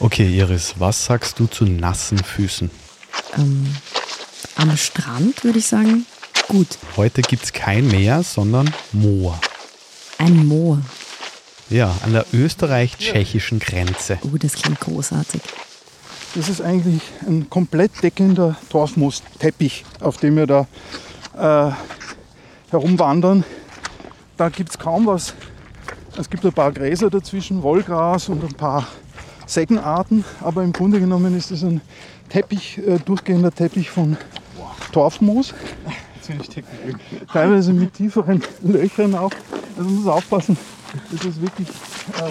Okay, Iris, was sagst du zu nassen Füßen? Ähm, am Strand würde ich sagen, gut. Heute gibt es kein Meer, sondern Moor. Ein Moor. Ja, an der österreich-tschechischen Grenze. Oh, das klingt großartig. Das ist eigentlich ein komplett deckender Torfmoosteppich, auf dem wir da äh, herumwandern. Da gibt es kaum was. Es gibt ein paar Gräser dazwischen, Wollgras und ein paar Seggenarten, aber im Grunde genommen ist es ein Teppich, äh, durchgehender Teppich von Torfmoos. Teilweise mit tieferen Löchern auch. Also man muss aufpassen. Das ist wirklich. Äh,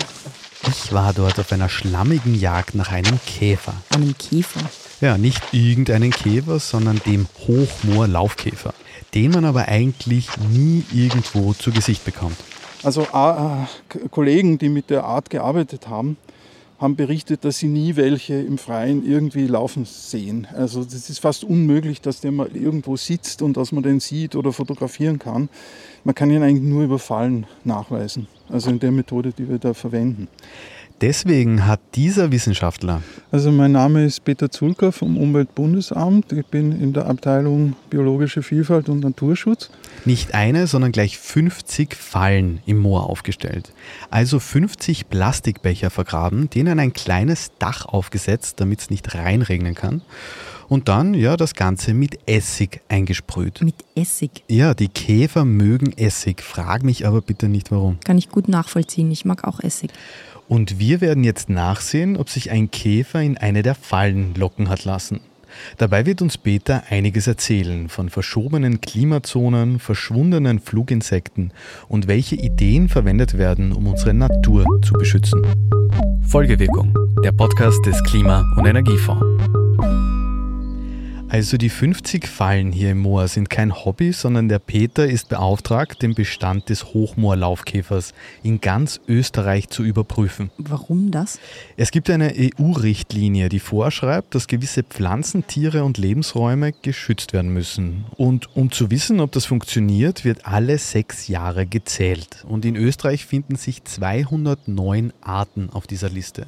Ich war dort auf einer schlammigen Jagd nach einem Käfer. Einem Käfer. Ja, nicht irgendeinen Käfer, sondern dem Hochmoor-Laufkäfer, den man aber eigentlich nie irgendwo zu Gesicht bekommt. Also äh, Kollegen, die mit der Art gearbeitet haben, haben berichtet, dass sie nie welche im Freien irgendwie laufen sehen. Also das ist fast unmöglich, dass der mal irgendwo sitzt und dass man den sieht oder fotografieren kann. Man kann ihn eigentlich nur über Fallen nachweisen. Also in der Methode, die wir da verwenden. Deswegen hat dieser Wissenschaftler Also mein Name ist Peter Zulka vom Umweltbundesamt. Ich bin in der Abteilung Biologische Vielfalt und Naturschutz. nicht eine, sondern gleich 50 Fallen im Moor aufgestellt. Also 50 Plastikbecher vergraben, denen ein kleines Dach aufgesetzt, damit es nicht reinregnen kann. Und dann, ja, das Ganze mit Essig eingesprüht. Mit Essig. Ja, die Käfer mögen Essig. Frag mich aber bitte nicht warum. Kann ich gut nachvollziehen. Ich mag auch Essig. Und wir werden jetzt nachsehen, ob sich ein Käfer in eine der Fallen locken hat lassen. Dabei wird uns Peter einiges erzählen von verschobenen Klimazonen, verschwundenen Fluginsekten und welche Ideen verwendet werden, um unsere Natur zu beschützen. Folgewirkung, der Podcast des Klima- und Energiefonds. Also die 50 Fallen hier im Moor sind kein Hobby, sondern der Peter ist beauftragt, den Bestand des Hochmoorlaufkäfers in ganz Österreich zu überprüfen. Warum das? Es gibt eine EU-Richtlinie, die vorschreibt, dass gewisse Pflanzen, Tiere und Lebensräume geschützt werden müssen. Und um zu wissen, ob das funktioniert, wird alle sechs Jahre gezählt. Und in Österreich finden sich 209 Arten auf dieser Liste.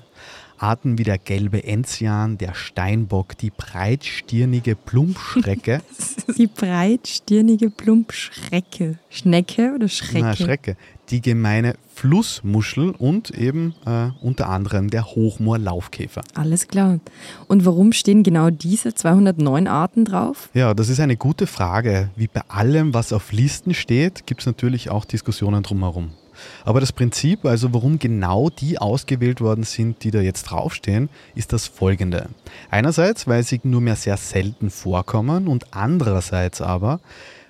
Arten wie der gelbe Enzian, der Steinbock, die breitstirnige Plumpschrecke, Die breitstirnige Plumpschrecke. Schnecke oder Schrecke? na, Schrecke, die gemeine Flussmuschel und eben äh, unter anderem der Hochmoorlaufkäfer. Alles klar. Und warum stehen genau diese 209 Arten drauf? Ja, das ist eine gute Frage. Wie bei allem, was auf Listen steht, gibt es natürlich auch Diskussionen drumherum. Aber das Prinzip, also warum genau die ausgewählt worden sind, die da jetzt draufstehen, ist das folgende. Einerseits, weil sie nur mehr sehr selten vorkommen und andererseits aber,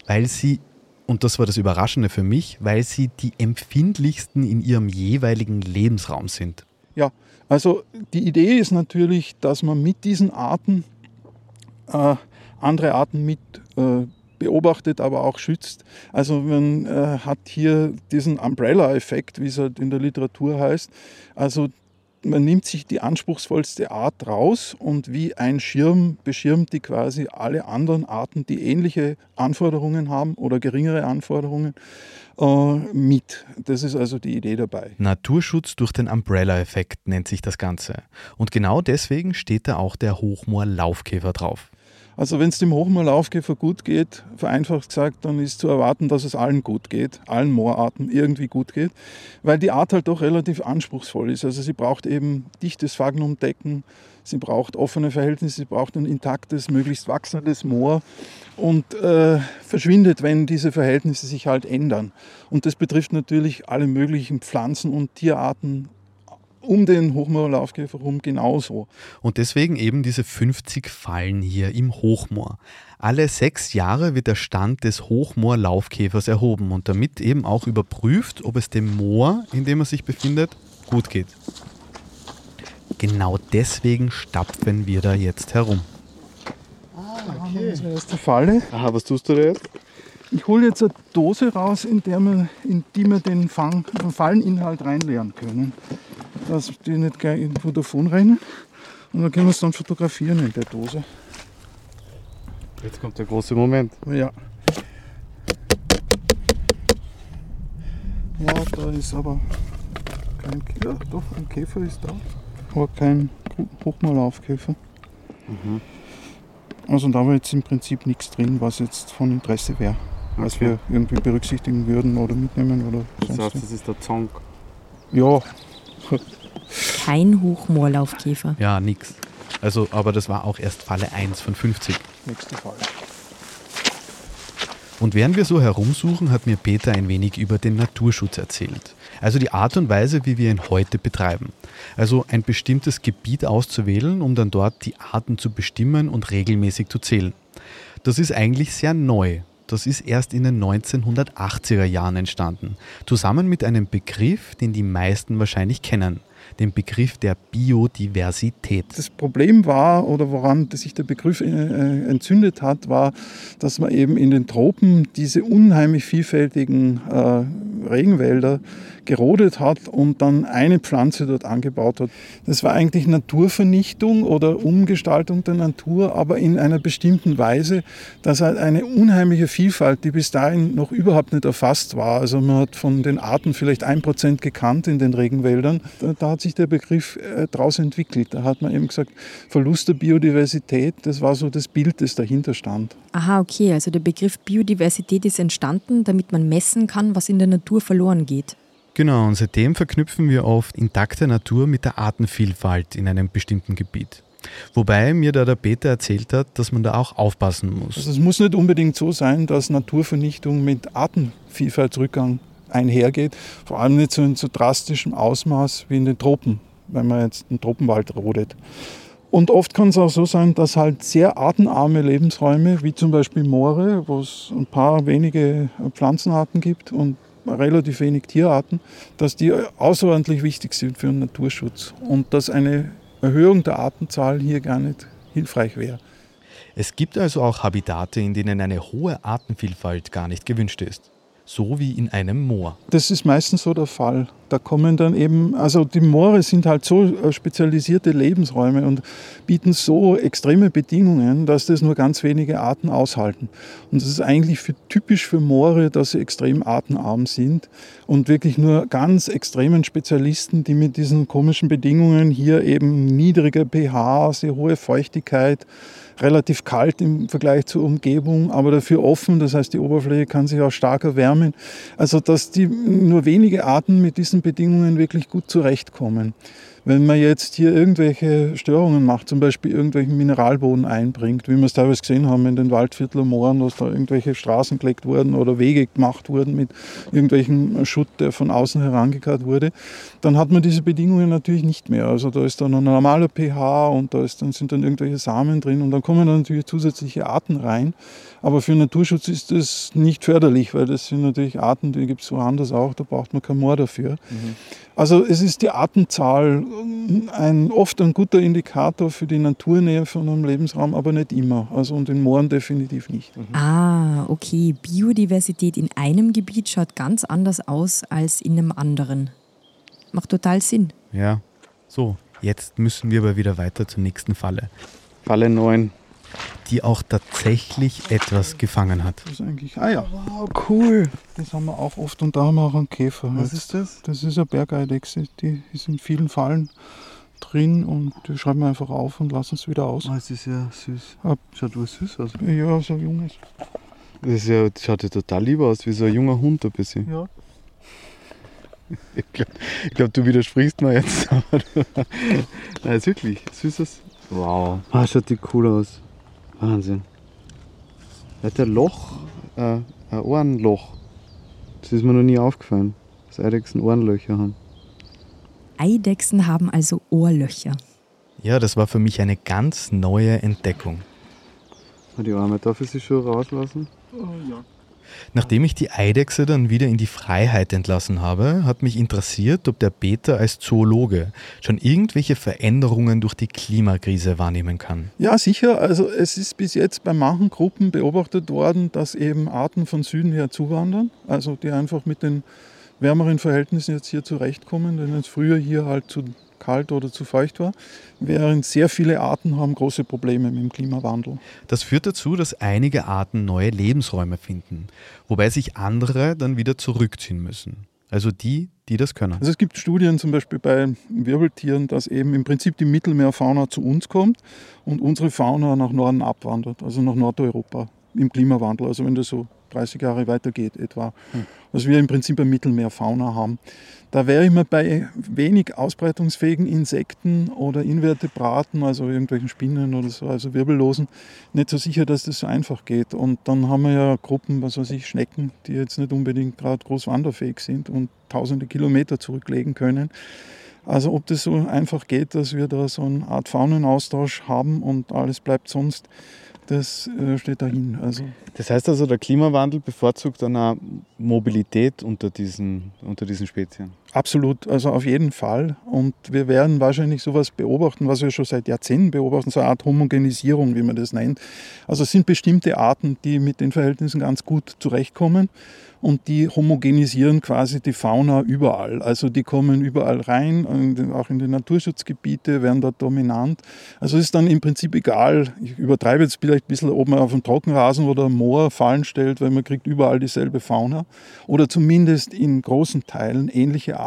weil sie, und das war das Überraschende für mich, weil sie die empfindlichsten in ihrem jeweiligen Lebensraum sind. Ja, also die Idee ist natürlich, dass man mit diesen Arten äh, andere Arten mit äh, beobachtet, aber auch schützt. Also man äh, hat hier diesen Umbrella-Effekt, wie es halt in der Literatur heißt. Also man nimmt sich die anspruchsvollste Art raus und wie ein Schirm beschirmt die quasi alle anderen Arten, die ähnliche Anforderungen haben oder geringere Anforderungen, äh, mit. Das ist also die Idee dabei. Naturschutz durch den Umbrella-Effekt nennt sich das Ganze. Und genau deswegen steht da auch der Hochmoor-Laufkäfer drauf. Also wenn es dem Hochmoorlaufkäfer gut geht, vereinfacht gesagt, dann ist zu erwarten, dass es allen gut geht, allen Moorarten irgendwie gut geht, weil die Art halt doch relativ anspruchsvoll ist. Also sie braucht eben dichtes Fagnumdecken, sie braucht offene Verhältnisse, sie braucht ein intaktes, möglichst wachsendes Moor und äh, verschwindet, wenn diese Verhältnisse sich halt ändern. Und das betrifft natürlich alle möglichen Pflanzen und Tierarten um den Hochmoorlaufkäfer herum genauso. Und deswegen eben diese 50 Fallen hier im Hochmoor. Alle sechs Jahre wird der Stand des Hochmoor-Laufkäfers erhoben und damit eben auch überprüft, ob es dem Moor, in dem er sich befindet, gut geht. Genau deswegen stapfen wir da jetzt herum. Okay. Unsere erste Falle. Aha, was tust du da jetzt? Ich hole jetzt eine Dose raus, in, der wir, in die wir den, Fang, den Falleninhalt reinleeren können. Dass die nicht gleich irgendwo davonrennen. Und dann können wir es dann fotografieren in der Dose. Jetzt kommt der große Moment. Ja. Ja, da ist aber kein Käfer. Ja, doch, ein Käfer ist da. Aber kein, Hochmalaufkäfer. Mhm. Also da war jetzt im Prinzip nichts drin, was jetzt von Interesse wäre. Okay. Was wir irgendwie berücksichtigen würden oder mitnehmen oder. Das heißt, das ist der Zonk. Ja. Kein Hochmoorlaufkäfer. Ja, nix. Also, aber das war auch erst Falle 1 von 50. Nächste Falle. Und während wir so herumsuchen, hat mir Peter ein wenig über den Naturschutz erzählt. Also die Art und Weise, wie wir ihn heute betreiben. Also ein bestimmtes Gebiet auszuwählen, um dann dort die Arten zu bestimmen und regelmäßig zu zählen. Das ist eigentlich sehr neu. Das ist erst in den 1980er Jahren entstanden, zusammen mit einem Begriff, den die meisten wahrscheinlich kennen, den Begriff der Biodiversität. Das Problem war, oder woran sich der Begriff äh, äh, entzündet hat, war, dass man eben in den Tropen diese unheimlich vielfältigen äh, Regenwälder gerodet hat und dann eine Pflanze dort angebaut hat. Das war eigentlich Naturvernichtung oder Umgestaltung der Natur, aber in einer bestimmten Weise, dass halt eine unheimliche Vielfalt, die bis dahin noch überhaupt nicht erfasst war. Also man hat von den Arten vielleicht ein Prozent gekannt in den Regenwäldern. Da, da hat sich der Begriff äh, daraus entwickelt. Da hat man eben gesagt, Verlust der Biodiversität, das war so das Bild, das dahinter stand. Aha, okay. Also der Begriff Biodiversität ist entstanden, damit man messen kann, was in der Natur verloren geht. Genau, und seitdem verknüpfen wir oft intakte Natur mit der Artenvielfalt in einem bestimmten Gebiet. Wobei mir da der Peter erzählt hat, dass man da auch aufpassen muss. Also es muss nicht unbedingt so sein, dass Naturvernichtung mit Artenvielfaltsrückgang einhergeht, vor allem nicht so in so drastischem Ausmaß wie in den Tropen, wenn man jetzt einen Tropenwald rodet. Und oft kann es auch so sein, dass halt sehr artenarme Lebensräume, wie zum Beispiel Moore, wo es ein paar wenige Pflanzenarten gibt und relativ wenig Tierarten, dass die außerordentlich wichtig sind für den Naturschutz und dass eine Erhöhung der Artenzahl hier gar nicht hilfreich wäre. Es gibt also auch Habitate, in denen eine hohe Artenvielfalt gar nicht gewünscht ist so wie in einem Moor. Das ist meistens so der Fall. Da kommen dann eben, also die Moore sind halt so äh, spezialisierte Lebensräume und bieten so extreme Bedingungen, dass das nur ganz wenige Arten aushalten. Und das ist eigentlich für, typisch für Moore, dass sie extrem artenarm sind und wirklich nur ganz extremen Spezialisten, die mit diesen komischen Bedingungen hier eben niedrige pH, sehr hohe Feuchtigkeit, relativ kalt im Vergleich zur Umgebung, aber dafür offen. Das heißt, die Oberfläche kann sich auch stark erwärmen. Also, dass die nur wenige Arten mit diesen Bedingungen wirklich gut zurechtkommen. Wenn man jetzt hier irgendwelche Störungen macht, zum Beispiel irgendwelchen Mineralboden einbringt, wie wir es teilweise gesehen haben in den Waldviertler Mooren, dass da irgendwelche Straßen gelegt wurden oder Wege gemacht wurden mit irgendwelchem Schutt, der von außen herangekarrt wurde, dann hat man diese Bedingungen natürlich nicht mehr. Also da ist dann ein normaler pH und da ist, dann sind dann irgendwelche Samen drin und dann kommen dann natürlich zusätzliche Arten rein. Aber für Naturschutz ist das nicht förderlich, weil das sind natürlich Arten, die gibt es woanders auch, da braucht man kein Moor dafür. Mhm. Also es ist die Artenzahl ein, oft ein guter Indikator für die Naturnähe von einem Lebensraum, aber nicht immer. Also und in Mooren definitiv nicht. Mhm. Ah, okay. Biodiversität in einem Gebiet schaut ganz anders aus als in einem anderen. Macht total Sinn. Ja. So, jetzt müssen wir aber wieder weiter zur nächsten Falle. Falle 9 die auch tatsächlich etwas gefangen hat. Das ist eigentlich, ah ja, wow, cool. Das haben wir auch oft und da haben wir auch einen Käfer. Was ist das? Das ist eine Bergeidechse, die ist in vielen Fallen drin und die schreiben wir einfach auf und lassen es wieder aus. Oh, es ist ja süß. Ab. Schaut wohl süß aus. Ja, so ein junges. Das, ist ja, das schaut ja total lieb aus, wie so ein junger Hund ein bisschen. Ja. Ich glaube, glaub, du widersprichst mir jetzt. Nein, ist wirklich süßes. Wow. Ah, schaut die cool aus. Wahnsinn. Er hat ein Loch, äh, ein Ohrenloch. Das ist mir noch nie aufgefallen, dass Eidechsen Ohrenlöcher haben. Eidechsen haben also Ohrlöcher. Ja, das war für mich eine ganz neue Entdeckung. Die Arme, darf ich sie schon rauslassen? Oh, ja. Nachdem ich die Eidechse dann wieder in die Freiheit entlassen habe, hat mich interessiert, ob der Peter als Zoologe schon irgendwelche Veränderungen durch die Klimakrise wahrnehmen kann. Ja, sicher. Also es ist bis jetzt bei manchen Gruppen beobachtet worden, dass eben Arten von Süden her zuwandern, also die einfach mit den wärmeren Verhältnissen jetzt hier zurechtkommen, denn es früher hier halt zu kalt oder zu feucht war, während sehr viele Arten haben große Probleme mit dem Klimawandel. Das führt dazu, dass einige Arten neue Lebensräume finden, wobei sich andere dann wieder zurückziehen müssen. Also die, die das können. Also es gibt Studien zum Beispiel bei Wirbeltieren, dass eben im Prinzip die Mittelmeerfauna zu uns kommt und unsere Fauna nach Norden abwandert, also nach Nordeuropa im Klimawandel. Also wenn das so 30 Jahre weitergeht etwa. Hm. Was wir im Prinzip eine Mittelmeerfauna haben. Da wäre ich mir bei wenig ausbreitungsfähigen Insekten oder Invertebraten, also irgendwelchen Spinnen oder so, also Wirbellosen, nicht so sicher, dass das so einfach geht. Und dann haben wir ja Gruppen, was weiß ich, Schnecken, die jetzt nicht unbedingt gerade groß wanderfähig sind und tausende Kilometer zurücklegen können. Also ob das so einfach geht, dass wir da so eine Art Faunenaustausch haben und alles bleibt sonst das äh, steht dahin. Also das heißt also, der Klimawandel bevorzugt dann auch Mobilität unter diesen, unter diesen Spezien? Absolut, also auf jeden Fall. Und wir werden wahrscheinlich sowas beobachten, was wir schon seit Jahrzehnten beobachten, so eine Art Homogenisierung, wie man das nennt. Also es sind bestimmte Arten, die mit den Verhältnissen ganz gut zurechtkommen und die homogenisieren quasi die Fauna überall. Also die kommen überall rein, auch in die Naturschutzgebiete, werden dort dominant. Also es ist dann im Prinzip egal, ich übertreibe jetzt vielleicht ein bisschen, ob man auf dem Trockenrasen oder Moor Fallen stellt, weil man kriegt überall dieselbe Fauna oder zumindest in großen Teilen ähnliche Arten.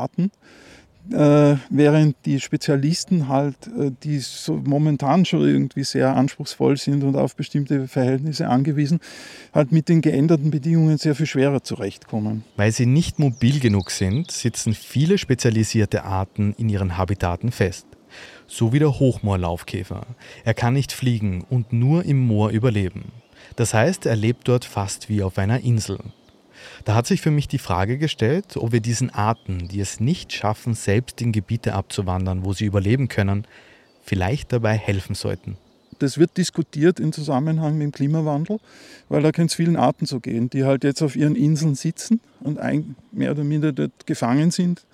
Äh, während die Spezialisten halt, äh, die so momentan schon irgendwie sehr anspruchsvoll sind und auf bestimmte Verhältnisse angewiesen, halt mit den geänderten Bedingungen sehr viel schwerer zurechtkommen. Weil sie nicht mobil genug sind, sitzen viele spezialisierte Arten in ihren Habitaten fest. So wie der Hochmoorlaufkäfer. Er kann nicht fliegen und nur im Moor überleben. Das heißt, er lebt dort fast wie auf einer Insel. Da hat sich für mich die Frage gestellt, ob wir diesen Arten, die es nicht schaffen, selbst in Gebiete abzuwandern, wo sie überleben können, vielleicht dabei helfen sollten. Das wird diskutiert im Zusammenhang mit dem Klimawandel, weil da kann es vielen Arten so gehen, die halt jetzt auf ihren Inseln sitzen und mehr oder minder dort gefangen sind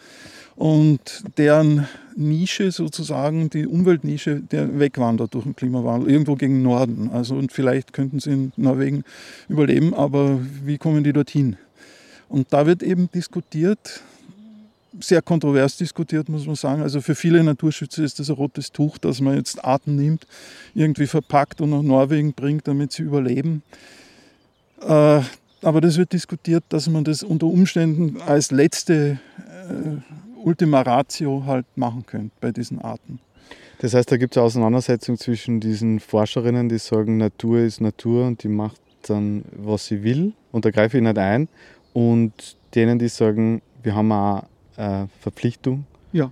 und deren Nische sozusagen, die Umweltnische, der wegwandert durch den Klimawandel, irgendwo gegen Norden. Also und vielleicht könnten sie in Norwegen überleben, aber wie kommen die dorthin? Und da wird eben diskutiert, sehr kontrovers diskutiert, muss man sagen. Also für viele Naturschützer ist das ein rotes Tuch, dass man jetzt Arten nimmt, irgendwie verpackt und nach Norwegen bringt, damit sie überleben. Äh, aber das wird diskutiert, dass man das unter Umständen als letzte äh, Ultima Ratio halt machen könnte bei diesen Arten. Das heißt, da gibt es eine Auseinandersetzung zwischen diesen Forscherinnen, die sagen, Natur ist Natur und die macht dann, was sie will und da greife ich nicht ein und denen, die sagen, wir haben auch eine Verpflichtung. Ja,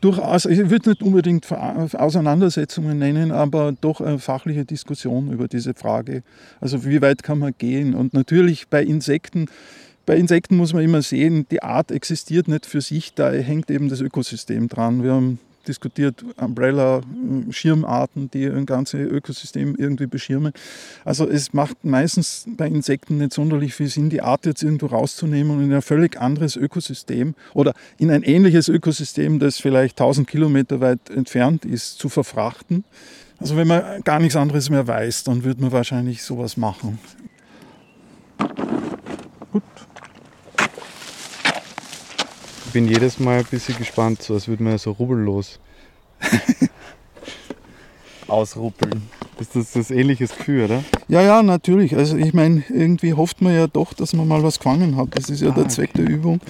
durchaus, ich würde nicht unbedingt Auseinandersetzungen nennen, aber doch eine fachliche Diskussion über diese Frage. Also wie weit kann man gehen? Und natürlich bei Insekten, bei Insekten muss man immer sehen, die Art existiert nicht für sich, da hängt eben das Ökosystem dran. Wir haben diskutiert, Umbrella, Schirmarten, die ein ganzes Ökosystem irgendwie beschirmen. Also es macht meistens bei Insekten nicht sonderlich viel Sinn, die Art jetzt irgendwo rauszunehmen und in ein völlig anderes Ökosystem oder in ein ähnliches Ökosystem, das vielleicht 1000 Kilometer weit entfernt ist, zu verfrachten. Also wenn man gar nichts anderes mehr weiß, dann würde man wahrscheinlich sowas machen. Gut. Ich bin jedes Mal ein bisschen gespannt, so als würde man so rubbellos ausruppeln. Ist das das ähnliches Gefühl, oder? Ja, ja, natürlich. Also ich meine, irgendwie hofft man ja doch, dass man mal was gefangen hat. Das ist ja ah, der Zweck okay. der Übung.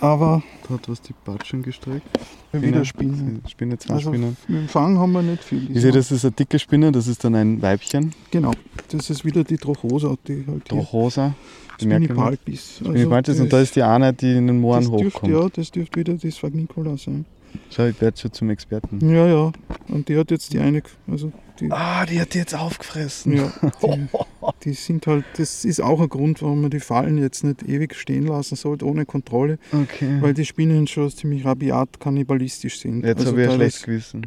Aber. Da hat was die Batschen gestreckt. Wieder Spinnen. Spinne, zwei also Spinnen. Mit dem Fang haben wir nicht viel. Ich sehe, das ist eine dicke Spinne, das ist dann ein Weibchen. Genau. Das ist wieder die Trochosa. Die halt Trochosa. Spinipalpis. Spinipalpis also und da ist die eine, die in den Mooren hochkommt. ja, das dürfte wieder das Phagnicola sein. Schau, ich werde schon zum Experten. Ja, ja. Und die hat jetzt die eine. Also die, ah, die hat die jetzt aufgefressen. Ja. Die, sind halt, das ist auch ein Grund, warum man die Fallen jetzt nicht ewig stehen lassen sollte, ohne Kontrolle. Okay. Weil die Spinnen schon ziemlich rabiat kannibalistisch sind. Jetzt also habe ich ein schlechtes Gewissen.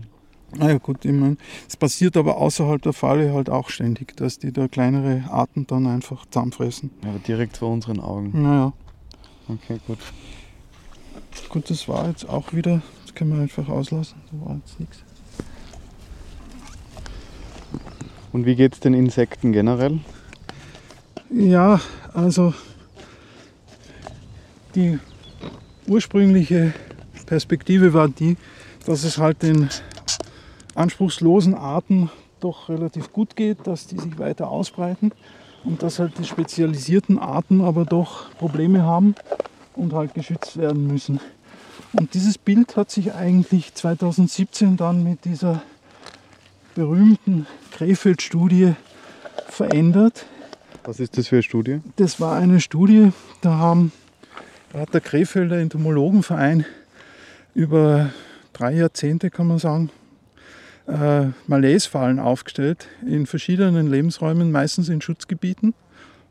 Naja, gut, ich meine, es passiert aber außerhalb der Falle halt auch ständig, dass die da kleinere Arten dann einfach zusammenfressen. Aber direkt vor unseren Augen. Naja. Okay, gut. Gut, das war jetzt auch wieder das können wir einfach auslassen. Da war jetzt nichts. Und wie geht es den Insekten generell? Ja, also die ursprüngliche Perspektive war die, dass es halt den anspruchslosen Arten doch relativ gut geht, dass die sich weiter ausbreiten und dass halt die spezialisierten Arten aber doch Probleme haben und halt geschützt werden müssen. Und dieses Bild hat sich eigentlich 2017 dann mit dieser berühmten Krefeld-Studie verändert. Was ist das für eine Studie? Das war eine Studie, da, haben, hat der Krefelder Entomologenverein über drei Jahrzehnte, kann man sagen, äh, Malaisefallen aufgestellt in verschiedenen Lebensräumen, meistens in Schutzgebieten,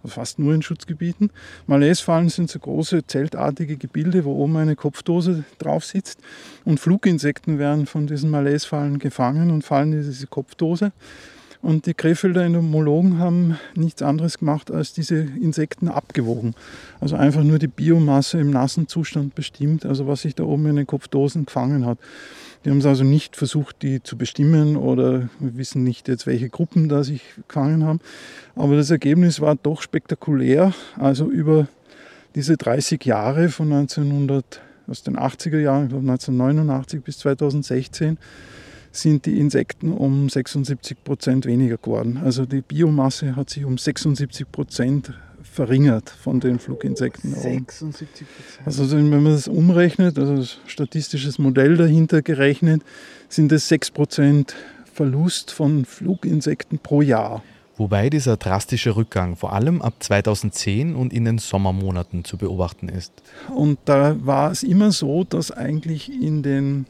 fast nur in Schutzgebieten. Malaisefallen sind so große zeltartige Gebilde, wo oben eine Kopfdose drauf sitzt und Fluginsekten werden von diesen Malaisefallen gefangen und fallen in diese Kopfdose. Und die Krefelder Entomologen haben nichts anderes gemacht, als diese Insekten abgewogen. Also einfach nur die Biomasse im nassen Zustand bestimmt, also was sich da oben in den Kopfdosen gefangen hat. Die haben es also nicht versucht, die zu bestimmen oder wir wissen nicht jetzt, welche Gruppen da sich gefangen haben. Aber das Ergebnis war doch spektakulär. Also über diese 30 Jahre von 1900, aus den 80er Jahren, ich glaube 1989 bis 2016, sind die Insekten um 76 Prozent weniger geworden. Also die Biomasse hat sich um 76 Prozent verringert von den Fluginsekten. 76 Prozent. Also wenn man das umrechnet, also das statistisches Modell dahinter gerechnet, sind es 6 Prozent Verlust von Fluginsekten pro Jahr. Wobei dieser drastische Rückgang vor allem ab 2010 und in den Sommermonaten zu beobachten ist. Und da war es immer so, dass eigentlich in den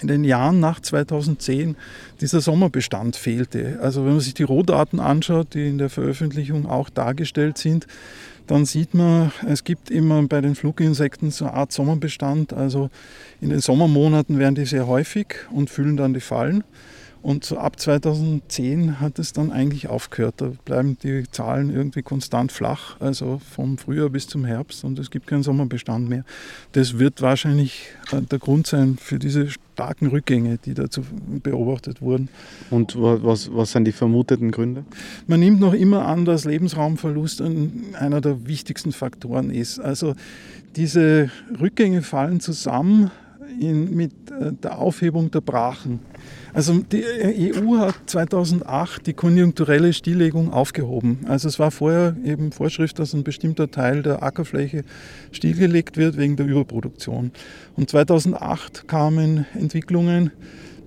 in den Jahren nach 2010 dieser Sommerbestand fehlte. Also wenn man sich die Rohdaten anschaut, die in der Veröffentlichung auch dargestellt sind, dann sieht man, es gibt immer bei den Fluginsekten so eine Art Sommerbestand. Also in den Sommermonaten werden die sehr häufig und füllen dann die Fallen. Und so ab 2010 hat es dann eigentlich aufgehört. Da bleiben die Zahlen irgendwie konstant flach, also vom Frühjahr bis zum Herbst und es gibt keinen Sommerbestand mehr. Das wird wahrscheinlich äh, der Grund sein für diese starken Rückgänge, die dazu beobachtet wurden. Und was, was sind die vermuteten Gründe? Man nimmt noch immer an, dass Lebensraumverlust einer der wichtigsten Faktoren ist. Also diese Rückgänge fallen zusammen in, mit äh, der Aufhebung der Brachen. Also die EU hat 2008 die konjunkturelle Stilllegung aufgehoben. Also es war vorher eben Vorschrift, dass ein bestimmter Teil der Ackerfläche stillgelegt wird wegen der Überproduktion. Und 2008 kamen Entwicklungen,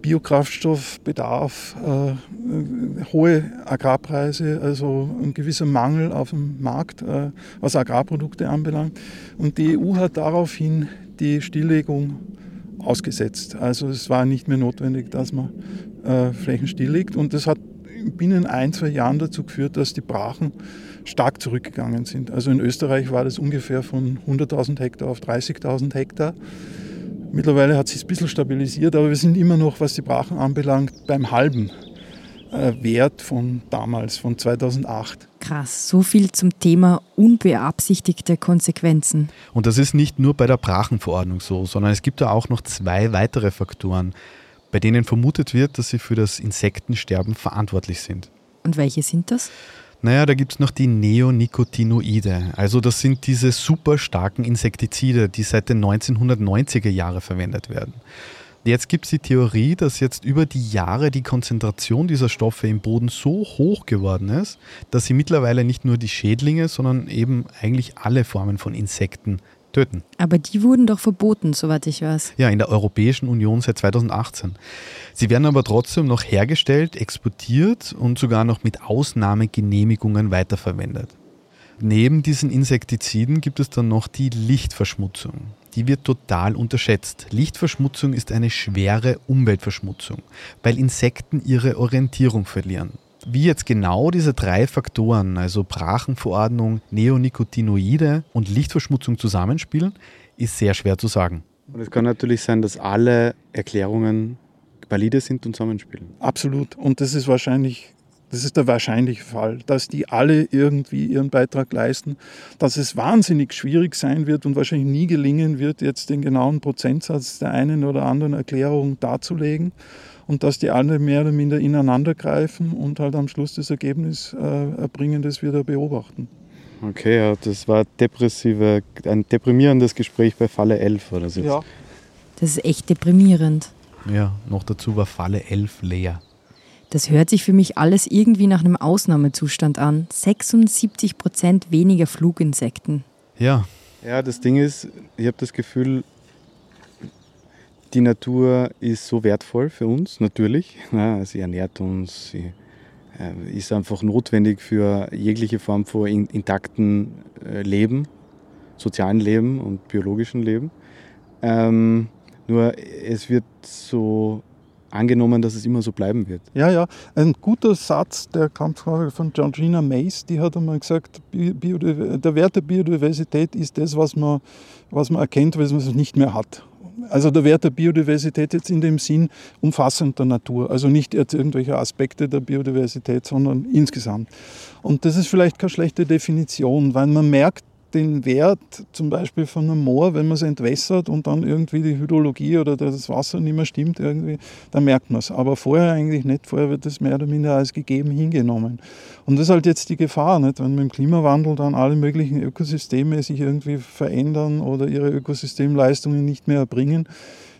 Biokraftstoffbedarf, äh, hohe Agrarpreise, also ein gewisser Mangel auf dem Markt, äh, was Agrarprodukte anbelangt. Und die EU hat daraufhin die Stilllegung ausgesetzt. Also es war nicht mehr notwendig, dass man äh, Flächen stilllegt. Und das hat binnen ein, zwei Jahren dazu geführt, dass die Brachen stark zurückgegangen sind. Also in Österreich war das ungefähr von 100.000 Hektar auf 30.000 Hektar. Mittlerweile hat sich ein bisschen stabilisiert, aber wir sind immer noch, was die Brachen anbelangt, beim halben äh, Wert von damals, von 2008. Krass, so viel zum Thema unbeabsichtigte Konsequenzen. Und das ist nicht nur bei der Brachenverordnung so, sondern es gibt da auch noch zwei weitere Faktoren, bei denen vermutet wird, dass sie für das Insektensterben verantwortlich sind. Und welche sind das? Naja, da gibt es noch die Neonicotinoide. Also das sind diese super starken Insektizide, die seit den 1990er Jahren verwendet werden. Jetzt gibt es die Theorie, dass jetzt über die Jahre die Konzentration dieser Stoffe im Boden so hoch geworden ist, dass sie mittlerweile nicht nur die Schädlinge, sondern eben eigentlich alle Formen von Insekten töten. Aber die wurden doch verboten, soweit ich weiß. Ja, in der Europäischen Union seit 2018. Sie werden aber trotzdem noch hergestellt, exportiert und sogar noch mit Ausnahmegenehmigungen weiterverwendet. Neben diesen Insektiziden gibt es dann noch die Lichtverschmutzung die wird total unterschätzt. Lichtverschmutzung ist eine schwere Umweltverschmutzung, weil Insekten ihre Orientierung verlieren. Wie jetzt genau diese drei Faktoren, also Brachenverordnung, Neonicotinoide und Lichtverschmutzung zusammenspielen, ist sehr schwer zu sagen. Und es kann natürlich sein, dass alle Erklärungen valide sind und zusammenspielen. Absolut. Und das ist wahrscheinlich das ist der wahrscheinliche Fall, dass die alle irgendwie ihren Beitrag leisten, dass es wahnsinnig schwierig sein wird und wahrscheinlich nie gelingen wird, jetzt den genauen Prozentsatz der einen oder anderen Erklärung darzulegen und dass die alle mehr oder minder ineinander greifen und halt am Schluss das Ergebnis äh, erbringen, das wir da beobachten. Okay, ja, das war depressive, ein deprimierendes Gespräch bei Falle 11 oder so. Ja. Das ist echt deprimierend. Ja, noch dazu war Falle 11 leer. Das hört sich für mich alles irgendwie nach einem Ausnahmezustand an. 76 Prozent weniger Fluginsekten. Ja, Ja, das Ding ist, ich habe das Gefühl, die Natur ist so wertvoll für uns, natürlich. Ja, sie ernährt uns, sie äh, ist einfach notwendig für jegliche Form von intakten äh, Leben, sozialen Leben und biologischen Leben. Ähm, nur es wird so angenommen, dass es immer so bleiben wird. Ja, ja. Ein guter Satz, der kam von Georgina Mace, die hat einmal gesagt, der Wert der Biodiversität ist das, was man, was man erkennt, was man es nicht mehr hat. Also der Wert der Biodiversität jetzt in dem Sinn umfassend der Natur. Also nicht jetzt irgendwelche Aspekte der Biodiversität, sondern insgesamt. Und das ist vielleicht keine schlechte Definition, weil man merkt, den Wert zum Beispiel von einem Moor, wenn man es entwässert und dann irgendwie die Hydrologie oder das Wasser nicht mehr stimmt, irgendwie, dann merkt man es. Aber vorher eigentlich nicht. Vorher wird es mehr oder minder als gegeben hingenommen. Und das ist halt jetzt die Gefahr, nicht? wenn mit dem Klimawandel dann alle möglichen Ökosysteme sich irgendwie verändern oder ihre Ökosystemleistungen nicht mehr erbringen,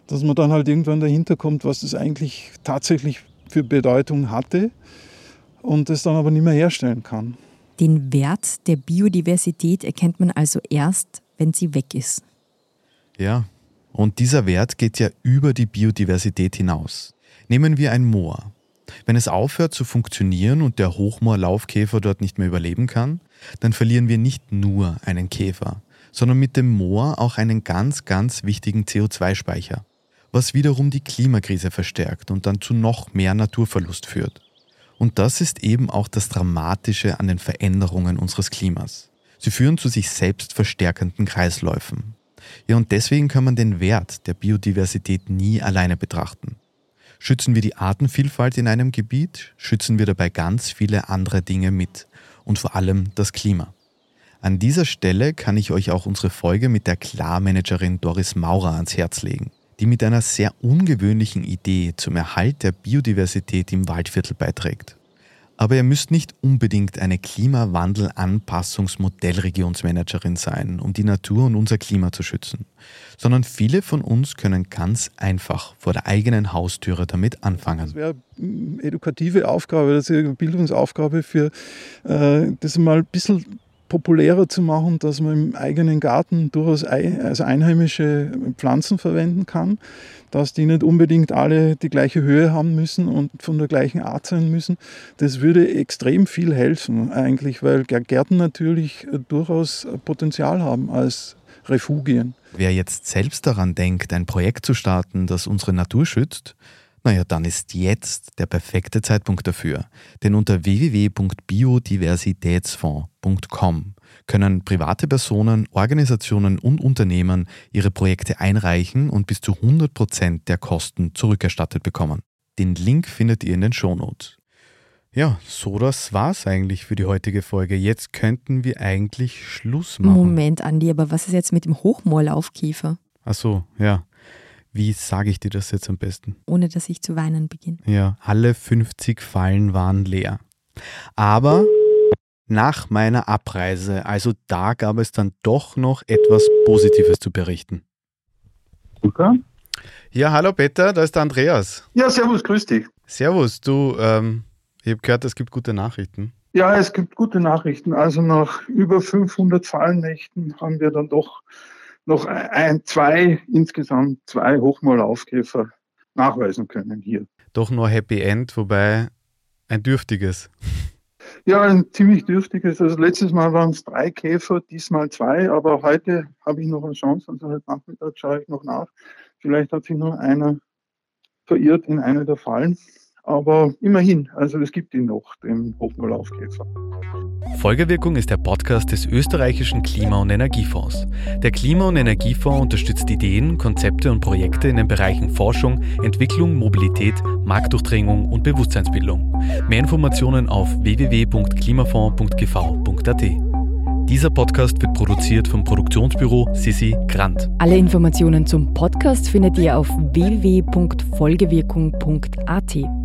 dass man dann halt irgendwann dahinter kommt, was das eigentlich tatsächlich für Bedeutung hatte und das dann aber nicht mehr herstellen kann. Den Wert der Biodiversität erkennt man also erst, wenn sie weg ist. Ja, und dieser Wert geht ja über die Biodiversität hinaus. Nehmen wir ein Moor. Wenn es aufhört zu funktionieren und der Hochmoorlaufkäfer dort nicht mehr überleben kann, dann verlieren wir nicht nur einen Käfer, sondern mit dem Moor auch einen ganz, ganz wichtigen CO2-Speicher, was wiederum die Klimakrise verstärkt und dann zu noch mehr Naturverlust führt. Und das ist eben auch das Dramatische an den Veränderungen unseres Klimas. Sie führen zu sich selbst verstärkenden Kreisläufen. Ja, und deswegen kann man den Wert der Biodiversität nie alleine betrachten. Schützen wir die Artenvielfalt in einem Gebiet, schützen wir dabei ganz viele andere Dinge mit und vor allem das Klima. An dieser Stelle kann ich euch auch unsere Folge mit der Klarmanagerin Doris Maurer ans Herz legen die mit einer sehr ungewöhnlichen Idee zum Erhalt der Biodiversität im Waldviertel beiträgt. Aber ihr müsst nicht unbedingt eine Klimawandel-Anpassungs-Modellregionsmanagerin sein, um die Natur und unser Klima zu schützen, sondern viele von uns können ganz einfach vor der eigenen Haustüre damit anfangen. Das wäre eine edukative Aufgabe, das ist eine Bildungsaufgabe für äh, das mal ein bisschen populärer zu machen, dass man im eigenen Garten durchaus also einheimische Pflanzen verwenden kann, dass die nicht unbedingt alle die gleiche Höhe haben müssen und von der gleichen Art sein müssen. Das würde extrem viel helfen eigentlich, weil Gärten natürlich durchaus Potenzial haben als Refugien. Wer jetzt selbst daran denkt, ein Projekt zu starten, das unsere Natur schützt, naja, dann ist jetzt der perfekte Zeitpunkt dafür. Denn unter www.biodiversitätsfonds.com können private Personen, Organisationen und Unternehmen ihre Projekte einreichen und bis zu 100 Prozent der Kosten zurückerstattet bekommen. Den Link findet ihr in den Shownotes. Ja, so das war's eigentlich für die heutige Folge. Jetzt könnten wir eigentlich Schluss machen. Moment, Andi, aber was ist jetzt mit dem Hochmoorlaufkäfer? Ach so, ja. Wie sage ich dir das jetzt am besten? Ohne dass ich zu weinen beginne. Ja, alle 50 Fallen waren leer. Aber nach meiner Abreise, also da gab es dann doch noch etwas Positives zu berichten. Okay. Ja, hallo Peter, da ist der Andreas. Ja, servus, grüß dich. Servus, du, ähm, ich habe gehört, es gibt gute Nachrichten. Ja, es gibt gute Nachrichten. Also nach über 500 Fallnächten haben wir dann doch noch ein, zwei, insgesamt zwei Hochmoorlaufkäfer nachweisen können hier. Doch nur Happy End, wobei ein dürftiges. Ja, ein ziemlich dürftiges. Also letztes Mal waren es drei Käfer, diesmal zwei, aber heute habe ich noch eine Chance. Also heute Nachmittag schaue ich noch nach. Vielleicht hat sich noch einer verirrt in eine der Fallen. Aber immerhin, also es gibt ihn noch, den Hochmoorlaufkäfer. Folgewirkung ist der Podcast des österreichischen Klima- und Energiefonds. Der Klima- und Energiefonds unterstützt Ideen, Konzepte und Projekte in den Bereichen Forschung, Entwicklung, Mobilität, Marktdurchdringung und Bewusstseinsbildung. Mehr Informationen auf www.klimafonds.gv.at. Dieser Podcast wird produziert vom Produktionsbüro Sissi Grant. Alle Informationen zum Podcast findet ihr auf www.folgewirkung.at.